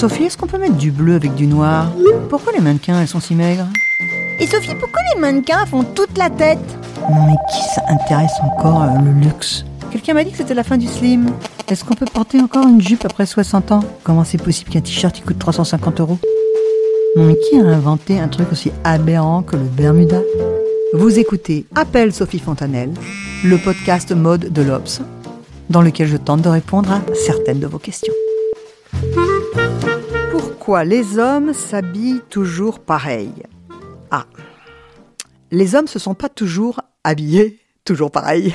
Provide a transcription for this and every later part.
Sophie, est-ce qu'on peut mettre du bleu avec du noir Pourquoi les mannequins, elles sont si maigres Et Sophie, pourquoi les mannequins font toute la tête Non mais qui s'intéresse encore euh, le luxe Quelqu'un m'a dit que c'était la fin du slim. Est-ce qu'on peut porter encore une jupe après 60 ans Comment c'est possible qu'un t-shirt il coûte 350 euros Non mais qui a inventé un truc aussi aberrant que le Bermuda Vous écoutez Appel Sophie Fontanelle, le podcast mode de l'Obs, dans lequel je tente de répondre à certaines de vos questions. Pourquoi les hommes s'habillent toujours pareil? Ah, les hommes se sont pas toujours habillés toujours pareil.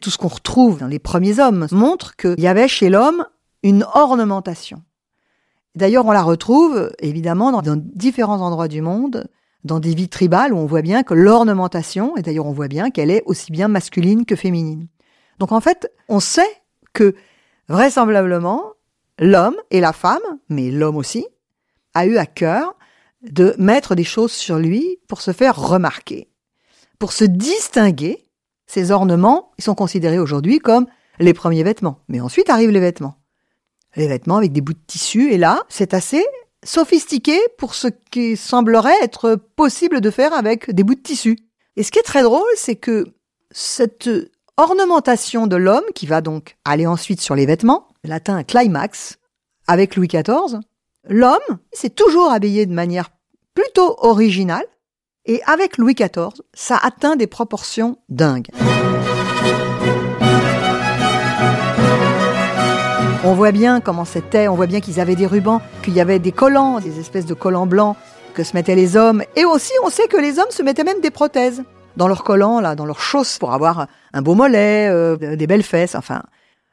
Tout ce qu'on retrouve dans les premiers hommes montre qu'il y avait chez l'homme une ornementation. D'ailleurs, on la retrouve évidemment dans différents endroits du monde, dans des vies tribales où on voit bien que l'ornementation, et d'ailleurs on voit bien qu'elle est aussi bien masculine que féminine. Donc en fait, on sait que vraisemblablement, l'homme et la femme, mais l'homme aussi, a eu à cœur de mettre des choses sur lui pour se faire remarquer. Pour se distinguer, ces ornements, ils sont considérés aujourd'hui comme les premiers vêtements. Mais ensuite arrivent les vêtements. Les vêtements avec des bouts de tissu, et là, c'est assez sophistiqué pour ce qui semblerait être possible de faire avec des bouts de tissu. Et ce qui est très drôle, c'est que cette ornementation de l'homme, qui va donc aller ensuite sur les vêtements, elle atteint un climax avec Louis XIV. L'homme s'est toujours habillé de manière plutôt originale, et avec Louis XIV, ça atteint des proportions dingues. On voit bien comment c'était, on voit bien qu'ils avaient des rubans, qu'il y avait des collants, des espèces de collants blancs que se mettaient les hommes. Et aussi, on sait que les hommes se mettaient même des prothèses dans leurs collants, là, dans leurs chausses, pour avoir un beau mollet, euh, des belles fesses, enfin.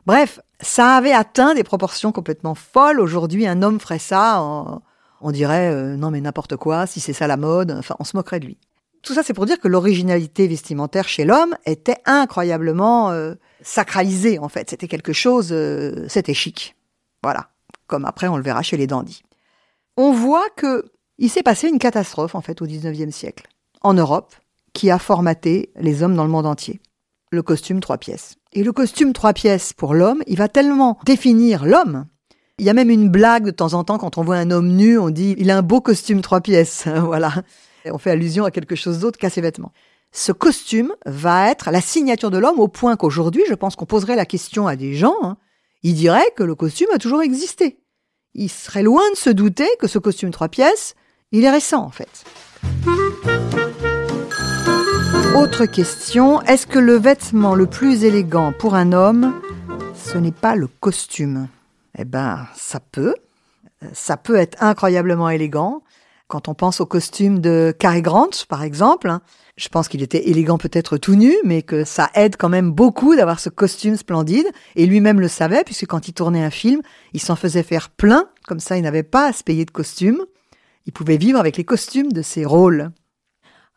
Bref, ça avait atteint des proportions complètement folles. Aujourd'hui, un homme ferait ça, on, dirait euh, non mais n'importe quoi, si c'est ça la mode, enfin, on se moquerait de lui. Tout ça, c'est pour dire que l'originalité vestimentaire chez l'homme était incroyablement euh, sacralisée, en fait. C'était quelque chose, euh, c'était chic. Voilà. Comme après, on le verra chez les dandys. On voit que il s'est passé une catastrophe, en fait, au 19e siècle, en Europe, qui a formaté les hommes dans le monde entier. Le costume trois pièces. Et le costume trois pièces pour l'homme, il va tellement définir l'homme. Il y a même une blague de temps en temps quand on voit un homme nu, on dit il a un beau costume trois pièces. voilà. On fait allusion à quelque chose d'autre qu'à ses vêtements. Ce costume va être la signature de l'homme au point qu'aujourd'hui, je pense qu'on poserait la question à des gens, hein, ils diraient que le costume a toujours existé. Il serait loin de se douter que ce costume trois pièces, il est récent en fait. Autre question, est-ce que le vêtement le plus élégant pour un homme, ce n'est pas le costume? Eh ben, ça peut. Ça peut être incroyablement élégant. Quand on pense au costume de Cary Grant, par exemple, je pense qu'il était élégant peut-être tout nu, mais que ça aide quand même beaucoup d'avoir ce costume splendide. Et lui-même le savait, puisque quand il tournait un film, il s'en faisait faire plein, comme ça il n'avait pas à se payer de costume. Il pouvait vivre avec les costumes de ses rôles.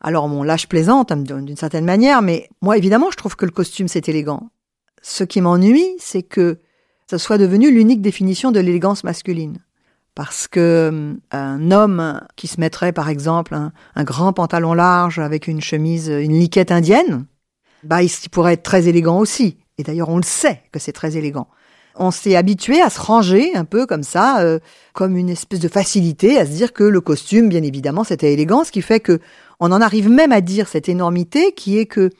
Alors bon, là je plaisante hein, d'une certaine manière, mais moi évidemment je trouve que le costume c'est élégant. Ce qui m'ennuie, c'est que ça soit devenu l'unique définition de l'élégance masculine. Parce que un homme qui se mettrait par exemple un, grand pantalon large avec une chemise, une liquette indienne, bah il pourrait être très élégant aussi. Et d'ailleurs on le sait que c'est très élégant. On s'est habitué à se ranger un peu comme ça, euh, comme une espèce de facilité, à se dire que le costume, bien évidemment, c'était élégant, ce qui fait que on en arrive même à dire cette énormité qui est que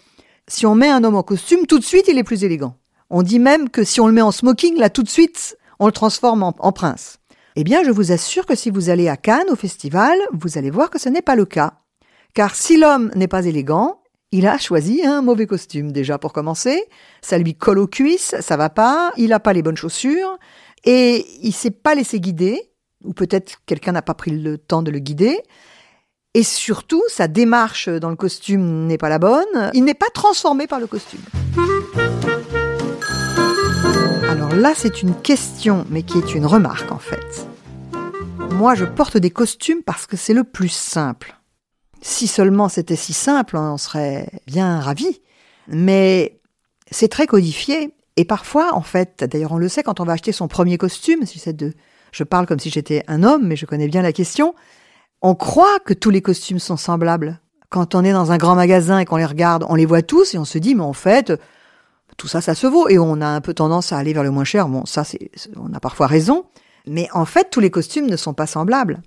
si on met un homme en costume, tout de suite il est plus élégant. On dit même que si on le met en smoking, là tout de suite, on le transforme en prince. Eh bien, je vous assure que si vous allez à Cannes au festival, vous allez voir que ce n'est pas le cas. Car si l'homme n'est pas élégant, il a choisi un mauvais costume déjà pour commencer. Ça lui colle aux cuisses, ça va pas. Il n'a pas les bonnes chaussures et il s'est pas laissé guider, ou peut-être quelqu'un n'a pas pris le temps de le guider. Et surtout, sa démarche dans le costume n'est pas la bonne. Il n'est pas transformé par le costume. Alors là, c'est une question, mais qui est une remarque en fait. Moi, je porte des costumes parce que c'est le plus simple. Si seulement c'était si simple, on serait bien ravis. Mais c'est très codifié. Et parfois, en fait, d'ailleurs, on le sait quand on va acheter son premier costume, si c'est de, je parle comme si j'étais un homme, mais je connais bien la question. On croit que tous les costumes sont semblables. Quand on est dans un grand magasin et qu'on les regarde, on les voit tous et on se dit, mais en fait, tout ça, ça se vaut. Et on a un peu tendance à aller vers le moins cher. Bon, ça, c'est, on a parfois raison. Mais en fait, tous les costumes ne sont pas semblables.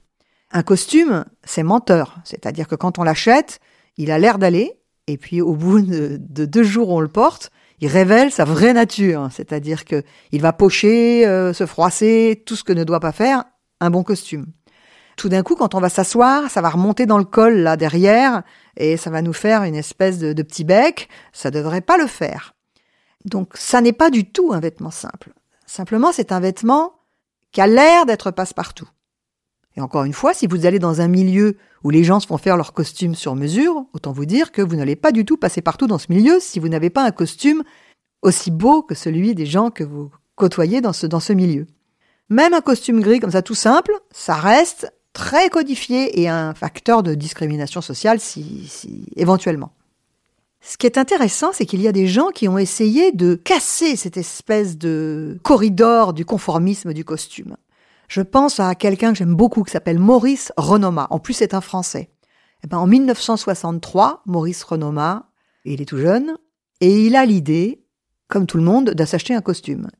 Un costume, c'est menteur. C'est-à-dire que quand on l'achète, il a l'air d'aller. Et puis, au bout de, deux jours, on le porte. Il révèle sa vraie nature. C'est-à-dire que il va pocher, euh, se froisser, tout ce que ne doit pas faire un bon costume. Tout d'un coup, quand on va s'asseoir, ça va remonter dans le col là derrière et ça va nous faire une espèce de, de petit bec. Ça devrait pas le faire. Donc, ça n'est pas du tout un vêtement simple. Simplement, c'est un vêtement qui a l'air d'être passe-partout. Et encore une fois, si vous allez dans un milieu où les gens se font faire leur costume sur mesure, autant vous dire que vous n'allez pas du tout passer partout dans ce milieu si vous n'avez pas un costume aussi beau que celui des gens que vous côtoyez dans ce, dans ce milieu. Même un costume gris comme ça tout simple, ça reste très codifié et un facteur de discrimination sociale si, si éventuellement. Ce qui est intéressant, c'est qu'il y a des gens qui ont essayé de casser cette espèce de corridor du conformisme du costume. Je pense à quelqu'un que j'aime beaucoup qui s'appelle Maurice Renoma. En plus, c'est un Français. Eh ben, en 1963, Maurice Renoma, il est tout jeune, et il a l'idée, comme tout le monde, de s'acheter un costume.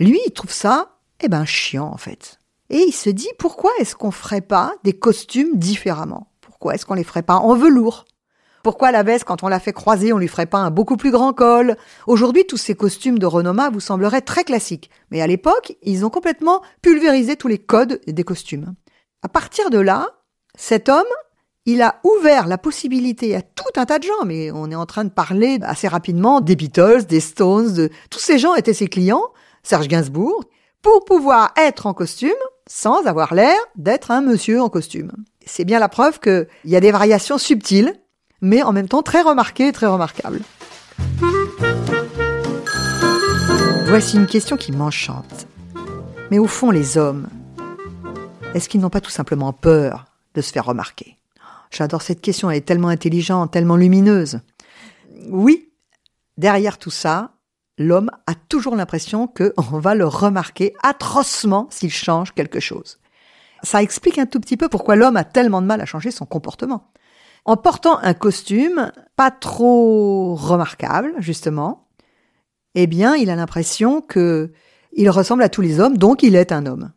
Lui, il trouve ça, eh ben, chiant, en fait. Et il se dit, pourquoi est-ce qu'on ferait pas des costumes différemment? Pourquoi est-ce qu'on les ferait pas en velours? Pourquoi la veste, quand on la fait croiser, on lui ferait pas un beaucoup plus grand col? Aujourd'hui, tous ces costumes de Renoma vous sembleraient très classiques. Mais à l'époque, ils ont complètement pulvérisé tous les codes des costumes. À partir de là, cet homme, il a ouvert la possibilité à tout un tas de gens, mais on est en train de parler assez rapidement des Beatles, des Stones, de... tous ces gens étaient ses clients, Serge Gainsbourg, pour pouvoir être en costume sans avoir l'air d'être un monsieur en costume. C'est bien la preuve qu'il y a des variations subtiles mais en même temps très remarqué et très remarquable. Voici une question qui m'enchante. Mais au fond, les hommes, est-ce qu'ils n'ont pas tout simplement peur de se faire remarquer? J'adore cette question, elle est tellement intelligente, tellement lumineuse. Oui, derrière tout ça, l'homme a toujours l'impression qu'on va le remarquer atrocement s'il change quelque chose. Ça explique un tout petit peu pourquoi l'homme a tellement de mal à changer son comportement. En portant un costume pas trop remarquable, justement, eh bien, il a l'impression que il ressemble à tous les hommes, donc il est un homme.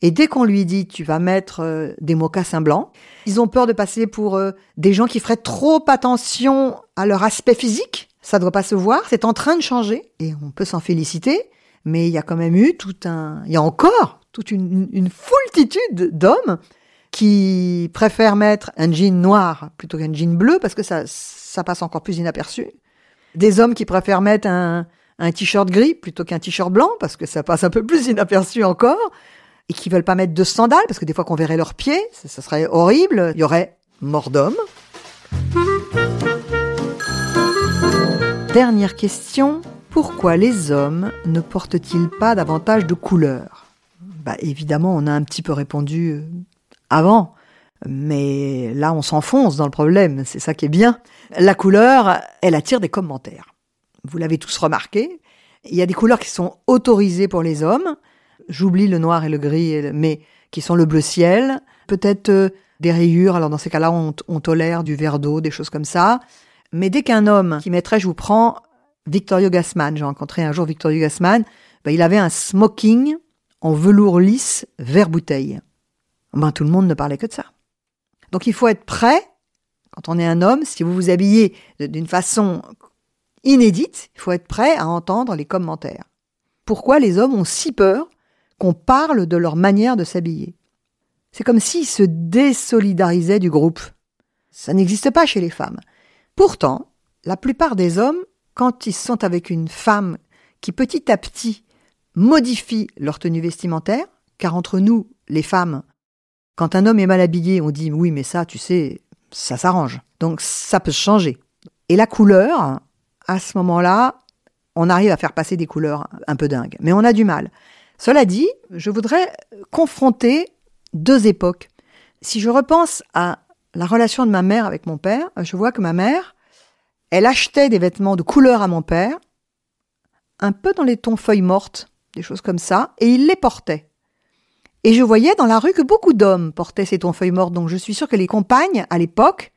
Et dès qu'on lui dit tu vas mettre euh, des mocassins blancs, ils ont peur de passer pour euh, des gens qui feraient trop attention à leur aspect physique. Ça ne doit pas se voir, c'est en train de changer et on peut s'en féliciter. Mais il y a quand même eu tout un, il y a encore toute une, une foultitude d'hommes qui préfèrent mettre un jean noir plutôt qu'un jean bleu parce que ça, ça passe encore plus inaperçu. Des hommes qui préfèrent mettre un, un t-shirt gris plutôt qu'un t-shirt blanc parce que ça passe un peu plus inaperçu encore. Et qui veulent pas mettre de sandales parce que des fois qu'on verrait leurs pieds, ça, serait horrible. Il y aurait mort d'homme. Dernière question. Pourquoi les hommes ne portent-ils pas davantage de couleurs? Bah, Évidemment, on a un petit peu répondu euh, avant. Mais là, on s'enfonce dans le problème, c'est ça qui est bien. La couleur, elle attire des commentaires. Vous l'avez tous remarqué. Il y a des couleurs qui sont autorisées pour les hommes. J'oublie le noir et le gris, mais qui sont le bleu ciel. Peut-être euh, des rayures. Alors dans ces cas-là, on, tolère du verre d'eau, des choses comme ça. Mais dès qu'un homme qui mettrait, je vous prends Victorio Gassman, j'ai rencontré un jour Victorio Gassman, ben, il avait un smoking en velours lisse vert bouteille ben, tout le monde ne parlait que de ça. Donc il faut être prêt, quand on est un homme, si vous vous habillez d'une façon inédite, il faut être prêt à entendre les commentaires. Pourquoi les hommes ont si peur qu'on parle de leur manière de s'habiller? C'est comme s'ils se désolidarisaient du groupe. Ça n'existe pas chez les femmes. Pourtant, la plupart des hommes, quand ils sont avec une femme qui petit à petit modifie leur tenue vestimentaire, car entre nous, les femmes, quand un homme est mal habillé, on dit oui, mais ça, tu sais, ça s'arrange. Donc ça peut changer. Et la couleur, à ce moment-là, on arrive à faire passer des couleurs un peu dingues, mais on a du mal. Cela dit, je voudrais confronter deux époques. Si je repense à la relation de ma mère avec mon père, je vois que ma mère, elle achetait des vêtements de couleur à mon père, un peu dans les tons feuilles mortes, des choses comme ça, et il les portait. Et je voyais dans la rue que beaucoup d'hommes portaient ces tons feuilles mortes, donc je suis sûre que les compagnes, à l'époque,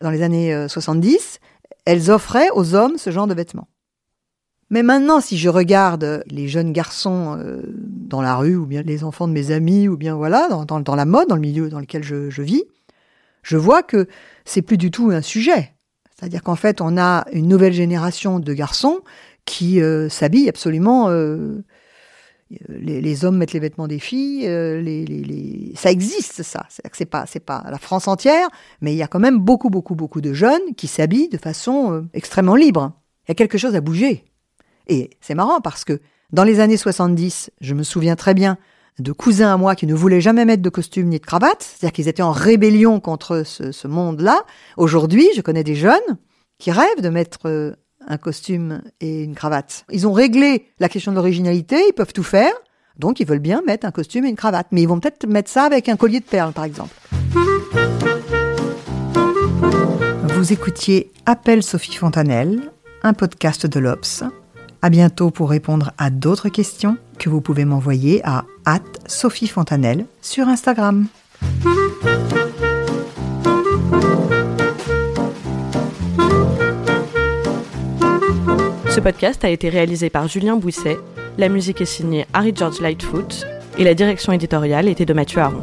dans les années 70, euh, elles offraient aux hommes ce genre de vêtements. Mais maintenant, si je regarde les jeunes garçons euh, dans la rue, ou bien les enfants de mes amis, ou bien voilà, dans, la mode, dans le milieu dans lequel je, vis, je vois que c'est plus du tout un sujet. C'est-à-dire qu'en fait, on a une nouvelle génération de garçons qui euh, s'habillent absolument. Les, hommes mettent les vêtements des filles. les, ça existe, ça. C'est pas, c'est pas la France entière, mais il y a quand même beaucoup, beaucoup, beaucoup de jeunes qui s'habillent de façon extrêmement libre. Il y a quelque chose à bouger. Et c'est marrant parce que dans les années 70, je me souviens très bien de cousins à moi qui ne voulaient jamais mettre de costume ni de cravate, c'est-à-dire qu'ils étaient en rébellion contre ce, monde-là. Aujourd'hui, je connais des jeunes qui rêvent de mettre euh, un costume et une cravate. Ils ont réglé la question de l'originalité, ils peuvent tout faire, donc ils veulent bien mettre un costume et une cravate. Mais ils vont peut-être mettre ça avec un collier de perles, par exemple. Vous écoutiez Appel Sophie Fontanelle, un podcast de l'Obs. À bientôt pour répondre à d'autres questions que vous pouvez m'envoyer à Sophie Fontanelle sur Instagram. Ce podcast a été réalisé par Julien Bouisset, la musique est signée Harry George Lightfoot et la direction éditoriale était de Mathieu Aron.